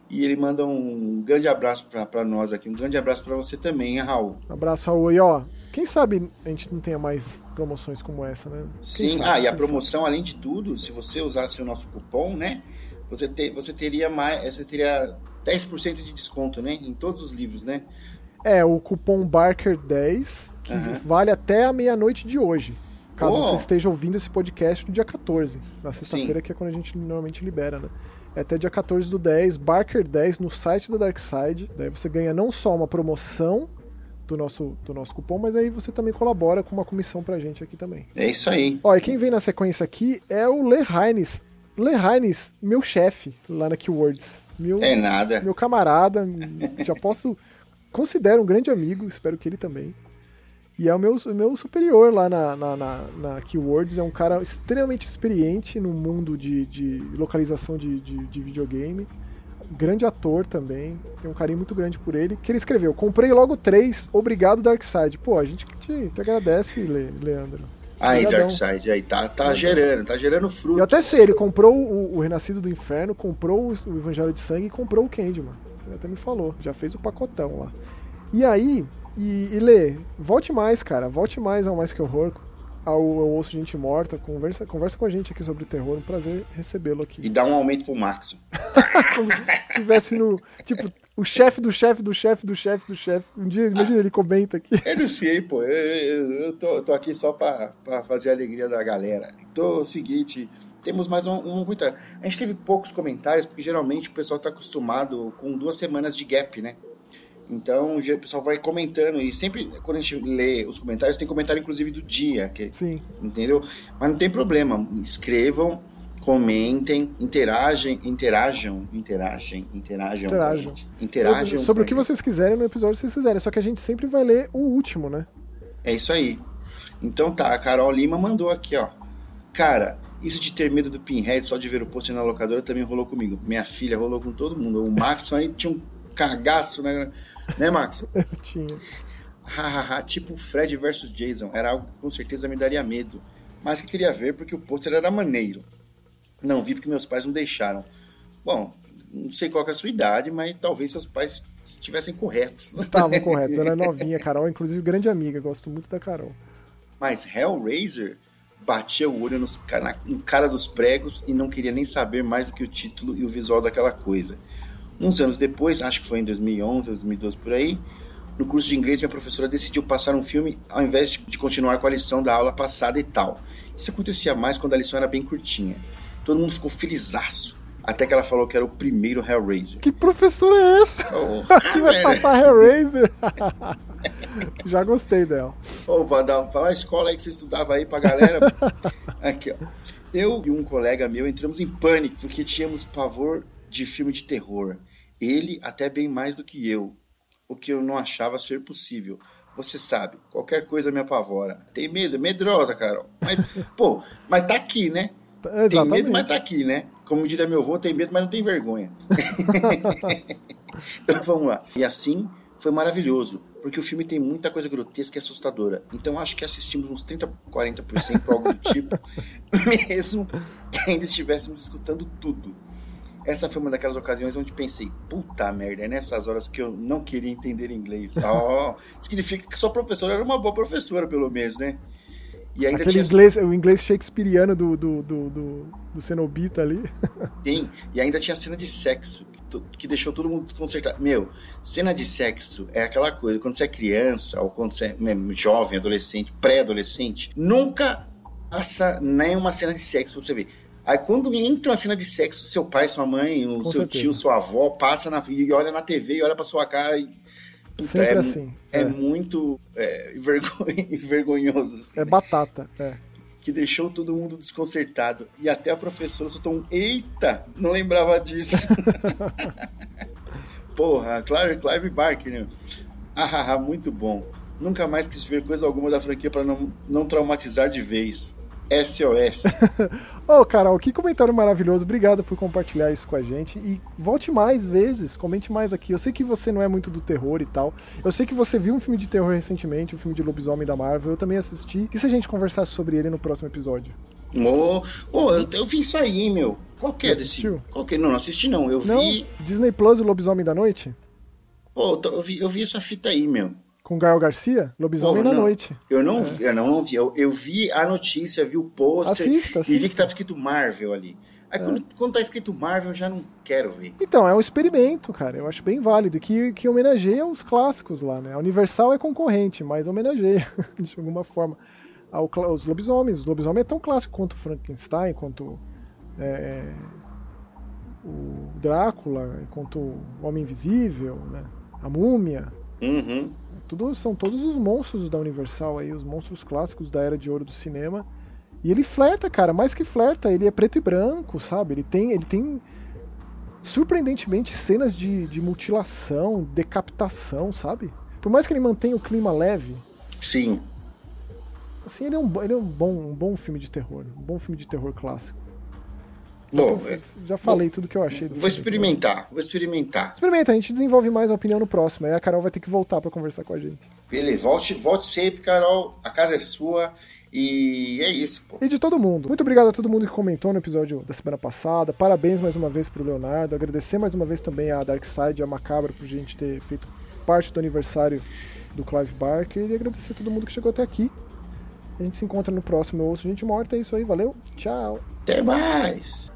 E ele manda um grande abraço para nós aqui. Um grande abraço para você também, hein, Raul? Um abraço, Raul. E ó, quem sabe a gente não tenha mais promoções como essa, né? Quem Sim, sabe, ah, e a promoção, além de tudo, se você usasse o nosso cupom, né? Você, te, você teria mais. Você teria 10% de desconto, né? Em todos os livros, né? É, o cupom Barker10, que Aham. vale até a meia-noite de hoje. Caso Oh. você esteja ouvindo esse podcast no dia 14, na sexta-feira, que é quando a gente normalmente libera, né? É até dia 14 do 10, Barker10 no site da Darkside. Daí você ganha não só uma promoção do nosso, do nosso cupom, mas aí você também colabora com uma comissão pra gente aqui também. É isso aí. Ó, e quem vem na sequência aqui é o Le Heines. Le Heines, meu chefe lá na Keywords. Meu, É nada. meu camarada, já posso. Considero um grande amigo, espero que ele também. E é o meu, meu superior lá na, na, na, na Keywords, é um cara extremamente experiente no mundo de, de localização de, de, de videogame. Grande ator também, tem um carinho muito grande por ele. Que ele escreveu: Comprei logo três, obrigado Darkseid. Pô, a gente te, te agradece, Le- Leandro. Aí. Darkseid, aí tá, tá gerando, tá gerando frutos. Eu até sei, ele comprou o, o Renascido do Inferno, comprou o, o Evangelho de Sangue e comprou o Candyman. Ele até me falou, já fez o pacotão lá. E aí, e, e Lê, volte mais, cara, volte mais ao Mais Que Horror, ao Eu Ouço Gente Morta, conversa, conversa com a gente aqui sobre terror, um prazer recebê-lo E aqui. dá um aumento pro Max. [LAUGHS] Como se tivesse no, tipo, o chefe do chefe do chefe do chefe do chefe. Um dia, imagina, ele comenta aqui. Eu não sei, pô. Eu, eu, eu tô, eu tô aqui só pra, pra fazer a alegria da galera. Então, é o seguinte, temos mais um, um comentário. A gente teve poucos comentários, porque geralmente o pessoal tá acostumado com duas semanas de gap, né? Então, o pessoal vai comentando. E sempre, quando a gente lê os comentários, tem comentário, inclusive, do dia, que, Sim, entendeu? Mas não tem problema. Escrevam, comentem, interagem, interajam, interagem, interajam. Interajam. sobre o que gente. vocês quiserem no episódio que vocês quiserem, só que a gente sempre vai ler o último, né? É isso aí. Então tá, a Carol Lima mandou aqui, ó. Cara, isso de ter medo do Pinhead só de ver o pôster na locadora também rolou comigo. Minha filha rolou com todo mundo. O Max aí tinha um cagaço, né? Né, Max? [LAUGHS] Eu tinha. Tipo Fred versus Jason. Era algo que com certeza me daria medo. Mas que queria ver porque o pôster era maneiro. Não vi porque meus pais não deixaram. Bom, não sei qual que é a sua idade, mas talvez seus pais estivessem corretos. Estavam [LAUGHS] corretos, ela é novinha, Carol, inclusive grande amiga, gosto muito da Carol. Mas Hellraiser batia o olho nos, na- no cara dos pregos e não queria nem saber mais do que o título e o visual daquela coisa. Uns anos depois, acho que foi em 2011, 2012 por aí, no curso de inglês minha professora decidiu passar um filme ao invés de, continuar com a lição da aula passada e tal. Isso acontecia mais quando a lição era bem curtinha. Todo mundo ficou felizaço. Até que ela falou que era o primeiro Hellraiser. Que professora é essa? Porra, [LAUGHS] que vai passar Hellraiser? [LAUGHS] Já gostei dela. Ô, Vadal, fala a escola aí que você estudava aí pra galera. [LAUGHS] Aqui, ó. Eu e um colega meu entramos em pânico porque tínhamos pavor de filme de terror. Ele até bem mais do que eu, o que eu não achava ser possível. Você sabe, qualquer coisa me apavora. Tem medo, medrosa, Carol. Mas, [LAUGHS] pô, mas tá aqui, né? Tem Exatamente. medo, mas tá aqui, né? Como diria meu avô, tem medo, mas não tem vergonha. [LAUGHS] então vamos lá. E assim foi maravilhoso, porque o filme tem muita coisa grotesca e assustadora. Então acho que assistimos uns 30, 40% ou algo do tipo, [LAUGHS] mesmo que ainda estivéssemos escutando tudo. Essa foi uma daquelas ocasiões onde pensei, puta merda, é nessas horas que eu não queria entender inglês. [LAUGHS] Oh, significa que sua professora era uma boa professora, pelo menos, né? E ainda Aquele tinha inglês, o inglês shakespeariano do, do, do, do, do Cenobita ali. [LAUGHS] Sim, e ainda tinha cena de sexo, que, deixou todo mundo desconcertado. Meu, cena de sexo é aquela coisa, quando você é criança, ou quando você é mesmo jovem, adolescente, pré-adolescente, nunca passa nenhuma cena de sexo você ver. Aí quando entra uma cena de sexo, seu pai, sua mãe, o Com seu certeza. tio, sua avó, passa na, e olha na TV e olha pra sua cara e. Puta, Sempre é, assim. É, É, muito é, [LAUGHS] envergonhoso. assim, é né? batata. É. que deixou todo mundo desconcertado. E até a professora soltou um eita, não lembrava disso. [LAUGHS] Porra, Clive, Clive Barker, né? Ah, muito bom. Nunca mais quis ver coisa alguma da franquia para não, não traumatizar de vez. SOS. [LAUGHS] Ô, oh, Carol, que comentário maravilhoso. Obrigado por compartilhar isso com a gente. E volte mais vezes, comente mais aqui. Eu sei que você não é muito do terror e tal. Eu sei que você viu um filme de terror recentemente, o um filme de lobisomem da Marvel. Eu também assisti. E se a gente conversasse sobre ele no próximo episódio? Ô, oh, oh, eu, eu, vi isso aí, meu. Qual que é desse? Qual que... Não, não assisti não. Eu não? vi. Disney Plus e Lobisomem da Noite? Pô, eu vi, eu vi essa fita aí, meu com Gael Garcia, Lobisomem na Noite. Eu não, é. vi, eu não, vi, eu, eu, vi a notícia, vi o pôster assista, assista. e vi que tava escrito Marvel ali. Aí é. quando, quando tá escrito Marvel, eu já não quero ver. Então, é um experimento, cara. Eu acho bem válido, que, que homenageia os clássicos lá, né? A Universal é concorrente, mas homenageia, [LAUGHS] de alguma forma, ao, os lobisomens. Os lobisomens é tão clássico quanto Frankenstein, quanto é, o Drácula, quanto o Homem Invisível, né? A Múmia. Uhum. Tudo, são todos os monstros da Universal aí, os monstros clássicos da era de ouro do cinema. E ele flerta, cara, mais que flerta, ele é preto e branco, sabe? Ele tem, ele tem surpreendentemente cenas de, de mutilação, decapitação, sabe? Por mais que ele mantenha o clima leve. Sim. Assim, ele é um, ele é um, bom, um bom filme de terror. Um bom filme de terror clássico. Bom, já falei bom, tudo que eu achei. vou experimentar, vou experimentar. Experimenta, a gente desenvolve mais a opinião no próximo. Aí a Carol vai ter que voltar para conversar com a gente. Beleza, volte, volte sempre, Carol. A casa é sua. E é isso, pô. E de todo mundo. Muito obrigado a todo mundo que comentou no episódio da semana passada. Parabéns mais uma vez pro Leonardo. Agradecer mais uma vez também a Darkseid e a Macabra por gente ter feito parte do aniversário do Clive Barker. E agradecer a todo mundo que chegou até aqui. A gente se encontra no próximo Eu Ouço Gente Morta. É isso aí, valeu. Tchau. Até mais!